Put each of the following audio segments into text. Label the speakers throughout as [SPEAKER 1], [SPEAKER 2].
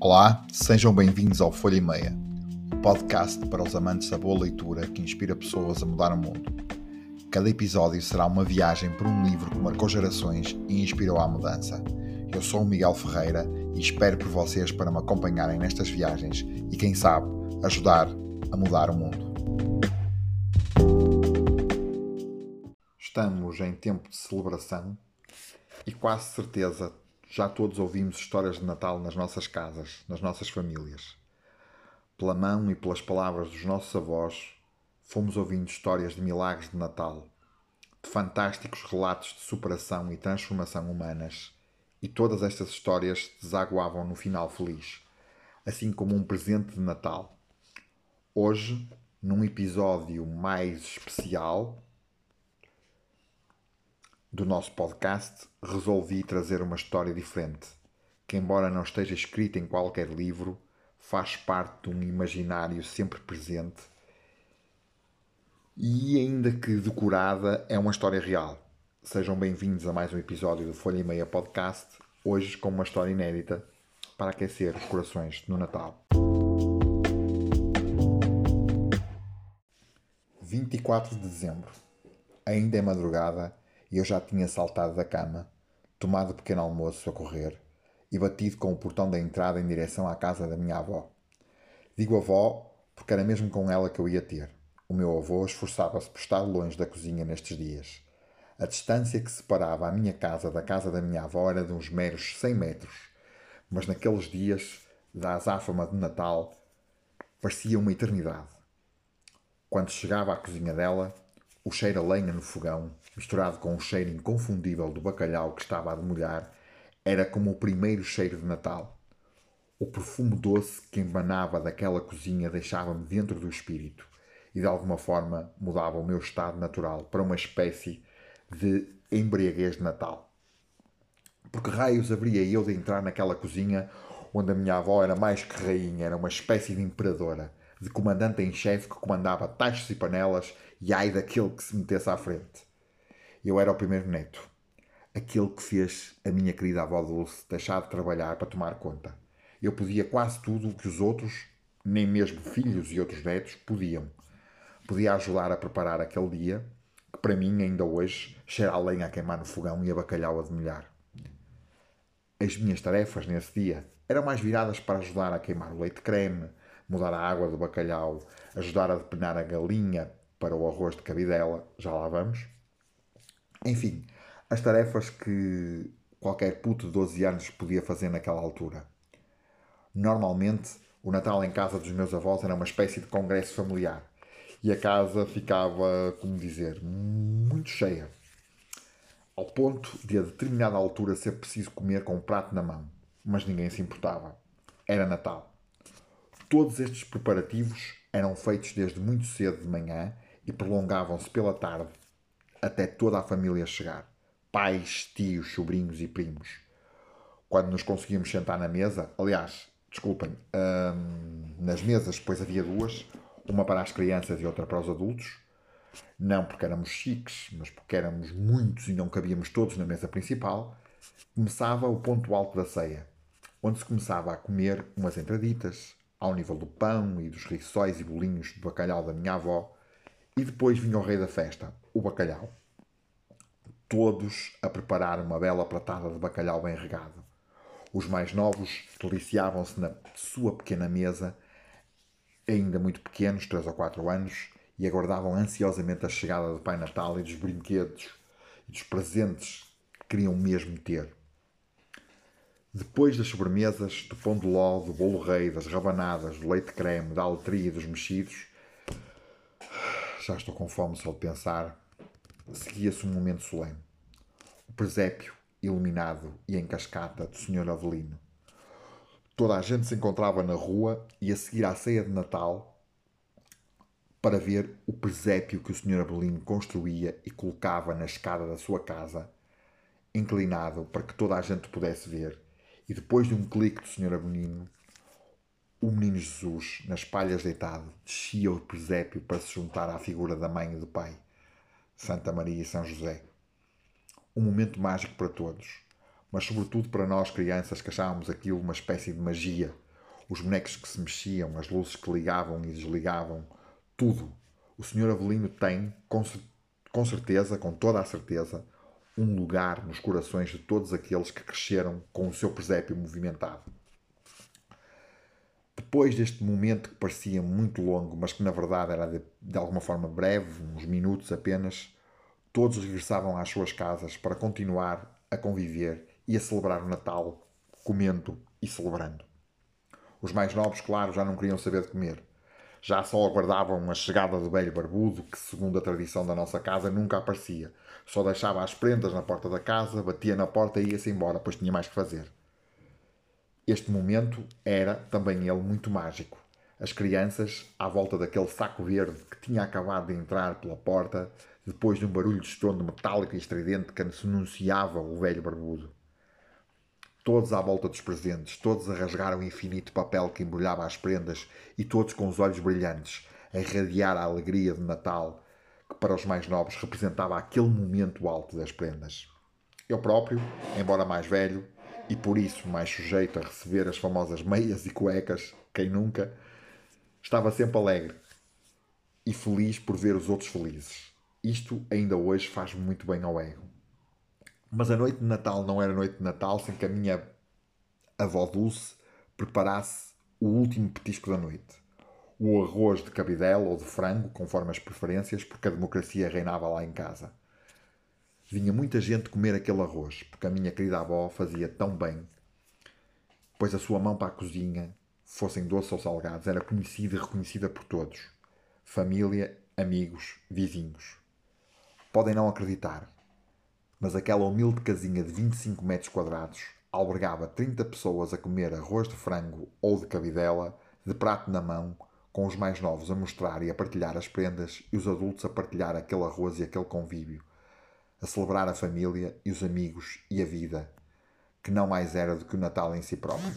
[SPEAKER 1] Olá, sejam bem-vindos ao Folha e Meia, o um podcast para os amantes da boa leitura que inspira pessoas a mudar o mundo. Cada episódio será uma viagem por um livro que marcou gerações e inspirou à mudança. Eu sou o Miguel Ferreira e espero por vocês para me acompanharem nestas viagens e, quem sabe, ajudar a mudar o mundo. Estamos em tempo de celebração e quase certeza já todos ouvimos histórias de Natal nas nossas casas, nas nossas famílias. Pela mão e pelas palavras dos nossos avós, fomos ouvindo histórias de milagres de Natal, de fantásticos relatos de superação e transformação humanas, e todas estas histórias desaguavam no final feliz, assim como um presente de Natal. Hoje, num episódio mais especial, do nosso podcast, resolvi trazer uma história diferente, que, embora não esteja escrita em qualquer livro, faz parte de um imaginário sempre presente e, ainda que decorada, é uma história real. Sejam bem-vindos a mais um episódio do Folha e Meia Podcast, hoje com uma história inédita para aquecer os corações no Natal. 24 de dezembro. Ainda é madrugada e eu já tinha saltado da cama, tomado pequeno almoço a correr e batido com o portão da entrada em direção à casa da minha avó. Digo avó porque era mesmo com ela que eu ia ter. O meu avô esforçava-se por estar longe da cozinha nestes dias. A distância que separava a minha casa da casa da minha avó era de uns meros 100 metros, mas naqueles dias da azáfama de Natal parecia uma eternidade. Quando chegava à cozinha dela, o cheiro a lenha no fogão, misturado com o cheiro inconfundível do bacalhau que estava a demolhar, era como o primeiro cheiro de Natal. O perfume doce que emanava daquela cozinha deixava-me dentro do espírito e de alguma forma mudava o meu estado natural para uma espécie de embriaguez de Natal. Porque raios haveria eu de entrar naquela cozinha onde a minha avó era mais que rainha, era uma espécie de imperadora, de comandante em chefe que comandava tachos e panelas e ai daquele que se metesse à frente. Eu era o primeiro neto, aquele que fez a minha querida avó Dulce deixar de trabalhar para tomar conta. Eu podia quase tudo o que os outros, nem mesmo filhos e outros netos, podiam. Podia ajudar a preparar aquele dia, que para mim, ainda hoje, cheira a lenha a queimar no fogão e a bacalhau a demolhar. As minhas tarefas nesse dia eram mais viradas para ajudar a queimar o leite creme, mudar a água do bacalhau, ajudar a depenar a galinha para o arroz de cabidela, já lá vamos. Enfim, as tarefas que qualquer puto de 12 anos podia fazer naquela altura. Normalmente, o Natal em casa dos meus avós era uma espécie de congresso familiar e a casa ficava, como dizer, muito cheia, ao ponto de a determinada altura ser preciso comer com um prato na mão, mas ninguém se importava. Era Natal. Todos estes preparativos eram feitos desde muito cedo de manhã e prolongavam-se pela tarde até toda a família chegar pais, tios, sobrinhos e primos. Quando nos conseguíamos sentar na mesa, aliás, desculpem, hum, nas mesas depois havia duas, uma para as crianças e outra para os adultos, não porque éramos chiques, mas porque éramos muitos e não cabíamos todos na mesa principal, começava o ponto alto da ceia, onde se começava a comer umas entraditas, ao nível do pão e dos riçóis e bolinhos de bacalhau da minha avó, e depois vinha o rei da festa, o bacalhau. Todos a preparar uma bela pratada de bacalhau bem regado. Os mais novos deliciavam-se na sua pequena mesa, ainda muito pequenos, três ou quatro anos, e aguardavam ansiosamente a chegada do Pai Natal e dos brinquedos e dos presentes que queriam mesmo ter. Depois das sobremesas, do pão de ló, do bolo rei, das rabanadas, do leite creme, da aletria e dos mexidos, já estou com fome só de pensar, seguia-se um momento solene. O presépio, iluminado e em cascata, do Sr. Avelino. Toda a gente se encontrava na rua e a seguir à ceia de Natal para ver o presépio que o Sr. Avelino construía e colocava na escada da sua casa, inclinado para que toda a gente pudesse ver. E depois de um clique do Sr. Avelino, o menino Jesus, nas palhas deitado, descia o presépio para se juntar à figura da mãe e do pai, Santa Maria e São José. Um momento mágico para todos, mas sobretudo para nós crianças que achávamos aquilo uma espécie de magia, os bonecos que se mexiam, as luzes que ligavam e desligavam, tudo. O Sr. Avelino tem, com certeza, com toda a certeza, um lugar nos corações de todos aqueles que cresceram com o seu presépio movimentado. Depois deste momento que parecia muito longo, mas que na verdade era de, de alguma forma breve, uns minutos apenas, todos regressavam às suas casas para continuar a conviver e a celebrar o Natal, comendo e celebrando. Os mais novos, claro, já não queriam saber de comer. Já só aguardavam a chegada do velho barbudo, que, segundo a tradição da nossa casa, nunca aparecia. Só deixava as prendas na porta da casa, batia na porta e ia-se embora, pois tinha mais que fazer. Este momento era, também ele, muito mágico. As crianças, à volta daquele saco verde que tinha acabado de entrar pela porta, depois de um barulho de estrondo metálico e estridente que anunciava o velho barbudo. Todos à volta dos presentes, todos a rasgar o infinito papel que embrulhava as prendas e todos com os olhos brilhantes, a irradiar a alegria de Natal, que para os mais novos representava aquele momento alto das prendas. Eu próprio, embora mais velho, e por isso mais sujeito a receber as famosas meias e cuecas, quem nunca, estava sempre alegre e feliz por ver os outros felizes. Isto ainda hoje faz muito bem ao ego. Mas a noite de Natal não era noite de Natal sem que a minha avó Dulce preparasse o último petisco da noite. O arroz de cabidela ou de frango, conforme as preferências, porque a democracia reinava lá em casa. Vinha muita gente comer aquele arroz, porque a minha querida avó fazia tão bem, pois a sua mão para a cozinha, fossem doces ou salgados, era conhecida e reconhecida por todos. Família, amigos, vizinhos. Podem não acreditar, mas aquela humilde casinha de 25 metros quadrados albergava 30 pessoas a comer arroz de frango ou de cabidela, de prato na mão, com os mais novos a mostrar e a partilhar as prendas e os adultos a partilhar aquele arroz e aquele convívio, a celebrar a família e os amigos e a vida, que não mais era do que o Natal em si próprio.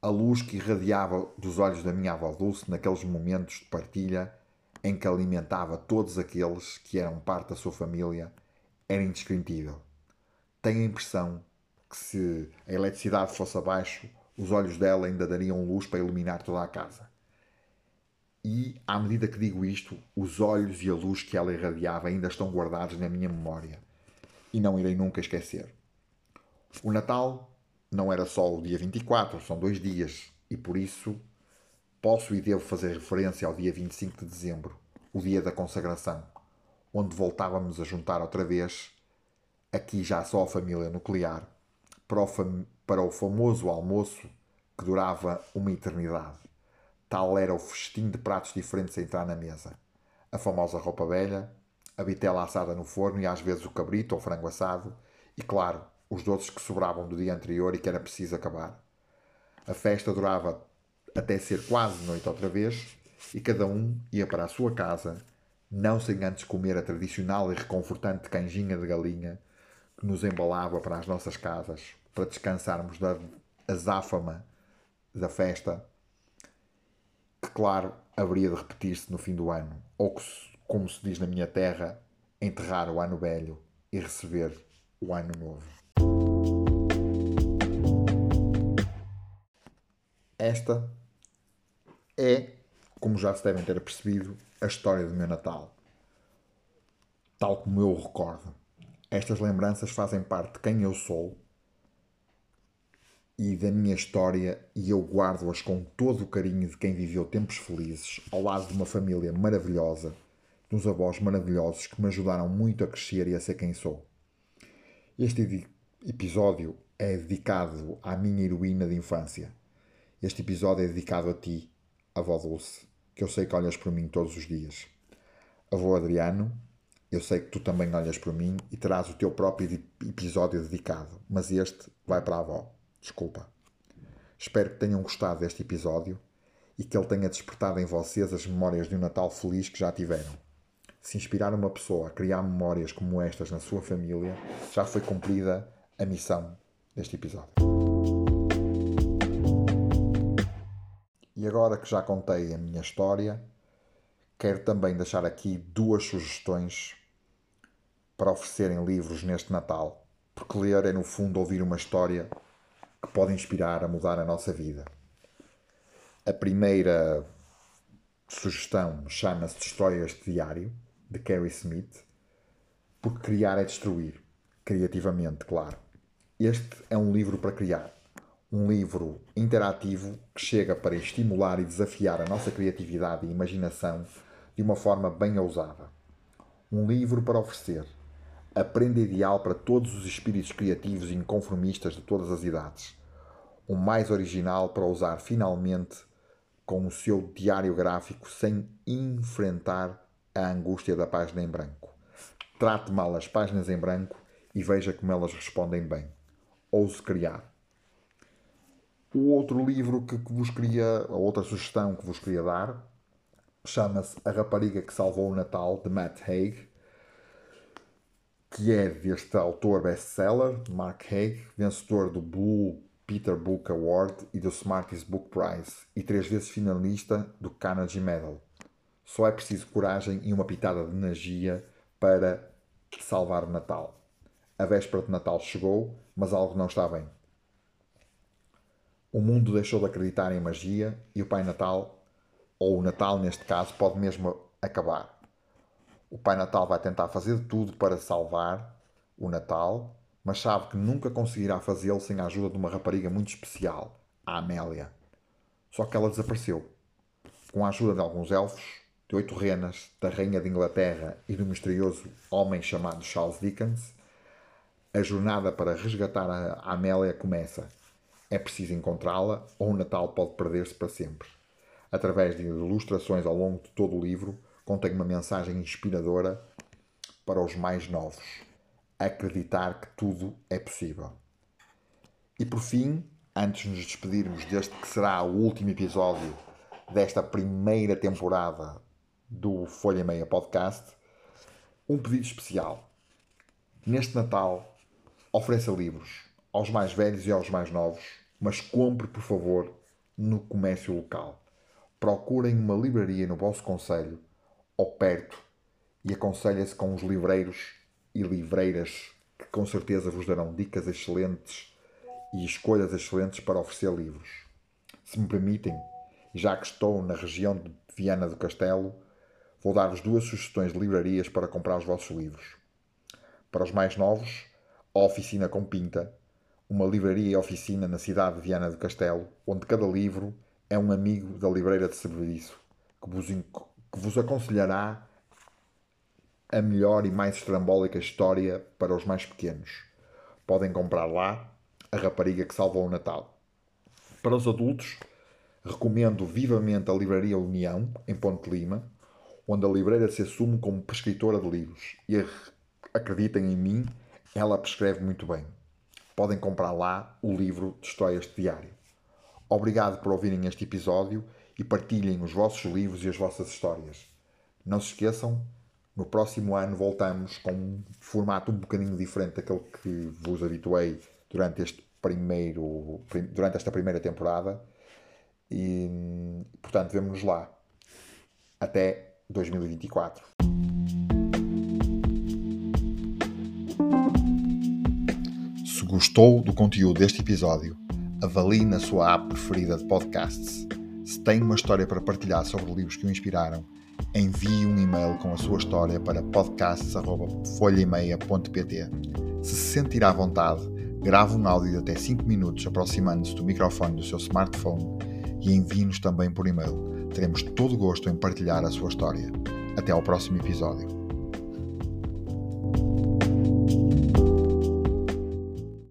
[SPEAKER 1] A luz que irradiava dos olhos da minha avó Dulce naqueles momentos de partilha em que alimentava todos aqueles que eram parte da sua família era indescritível. Tenho a impressão que se a eletricidade fosse abaixo, os olhos dela ainda dariam luz para iluminar toda a casa. E, à medida que digo isto, os olhos e a luz que ela irradiava ainda estão guardados na minha memória e não irei nunca esquecer. O Natal não era só o dia 24, são dois dias, e por isso Posso e devo fazer referência ao dia 25 de dezembro, o dia da consagração, onde voltávamos a juntar outra vez, aqui já só a família nuclear, para o, fam para o famoso almoço que durava uma eternidade. Tal era o festim de pratos diferentes a entrar na mesa. A famosa roupa velha, a vitela assada no forno e às vezes o cabrito ou frango assado, e claro, os doces que sobravam do dia anterior e que era preciso acabar. A festa durava até ser quase noite outra vez, e cada um ia para a sua casa, não sem antes comer a tradicional e reconfortante canjinha de galinha que nos embalava para as nossas casas, para descansarmos da azáfama da festa, que, claro, haveria de repetir-se no fim do ano, ou que, como se diz na minha terra, enterrar o ano velho e receber o ano novo. Esta é, como já se devem ter percebido, a história do meu Natal. Tal como eu o recordo. Estas lembranças fazem parte de quem eu sou e da minha história e eu guardo-as com todo o carinho de quem viveu tempos felizes ao lado de uma família maravilhosa, de uns avós maravilhosos que me ajudaram muito a crescer e a ser quem sou. Este episódio é dedicado à minha heroína de infância. Este episódio é dedicado a ti, avó Dulce, que eu sei que olhas por mim todos os dias. Avô Adriano, eu sei que tu também olhas por mim e terás o teu próprio episódio dedicado, mas este vai para a avó. Desculpa. Espero que tenham gostado deste episódio e que ele tenha despertado em vocês as memórias de um Natal feliz que já tiveram. Se inspirar uma pessoa a criar memórias como estas na sua família, já foi cumprida a missão deste episódio. E agora que já contei a minha história, quero também deixar aqui duas sugestões para oferecerem livros neste Natal, porque ler é no fundo ouvir uma história que pode inspirar a mudar a nossa vida. A primeira sugestão chama-se Destrói este Diário, de Carrie Smith, porque criar é destruir, criativamente, claro. Este é um livro para criar. Um livro interativo que chega para estimular e desafiar a nossa criatividade e imaginação de uma forma bem ousada. Um livro para oferecer. A prenda ideal para todos os espíritos criativos e inconformistas de todas as idades. O mais original para usar finalmente com o seu diário gráfico sem enfrentar a angústia da página em branco. Trate mal as páginas em branco e veja como elas respondem bem. Ouse criar. O outro livro que, vos queria, a outra sugestão que vos queria dar, chama-se A Rapariga que Salvou o Natal, de Matt Haig, que é deste autor best-seller, Mark Haig, vencedor do Blue Peter Book Award e do Smartest Book Prize, e três vezes finalista do Carnegie Medal. Só é preciso coragem e uma pitada de energia para salvar o Natal. A véspera de Natal chegou, mas algo não está bem. O mundo deixou de acreditar em magia e o Pai Natal, ou o Natal neste caso, pode mesmo acabar. O Pai Natal vai tentar fazer tudo para salvar o Natal, mas sabe que nunca conseguirá fazê-lo sem a ajuda de uma rapariga muito especial, a Amélia. Só que ela desapareceu. Com a ajuda de alguns elfos, de oito renas, da Rainha de Inglaterra e do misterioso homem chamado Charles Dickens, a jornada para resgatar a Amélia começa é preciso encontrá-la ou o Natal pode perder-se para sempre. Através de ilustrações ao longo de todo o livro, contém uma mensagem inspiradora para os mais novos. Acreditar que tudo é possível. E por fim, antes de nos despedirmos deste que será o último episódio desta primeira temporada do Folha Meia Podcast, um pedido especial. Neste Natal, ofereça livros aos mais velhos e aos mais novos mas compre, por favor, no comércio local. Procurem uma livraria no vosso conselho ou perto e aconselhem-se com os livreiros e livreiras que com certeza vos darão dicas excelentes e escolhas excelentes para oferecer livros. Se me permitem, já que estou na região de Viana do Castelo, vou dar-vos duas sugestões de livrarias para comprar os vossos livros. Para os mais novos, a Oficina com Pinta, uma livraria e oficina na cidade de Viana do Castelo, onde cada livro é um amigo da livreira de serviço, que vos, que vos aconselhará a melhor e mais estrambólica história para os mais pequenos. Podem comprar lá A Rapariga que Salvou o Natal. Para os adultos, recomendo vivamente a Livraria União, em Ponte Lima, onde a livreira se assume como prescritora de livros. E acreditem em mim, ela prescreve muito bem podem comprar lá o livro de histórias de diário. Obrigado por ouvirem este episódio e partilhem os vossos livros e as vossas histórias. Não se esqueçam, no próximo ano voltamos com um formato um bocadinho diferente daquele que vos habituei durante este primeiro durante esta primeira temporada e portanto vemo-nos lá até 2024 gostou do conteúdo deste episódio, avalie na sua app preferida de podcasts. Se tem uma história para partilhar sobre livros que o inspiraram, envie um e-mail com a sua história para podcasts.folhaemeia.pt. Se se sentir à vontade, grave um áudio de até 5 minutos aproximando-se do microfone do seu smartphone e envie-nos também por e-mail. Teremos todo o gosto em partilhar a sua história. Até ao próximo episódio.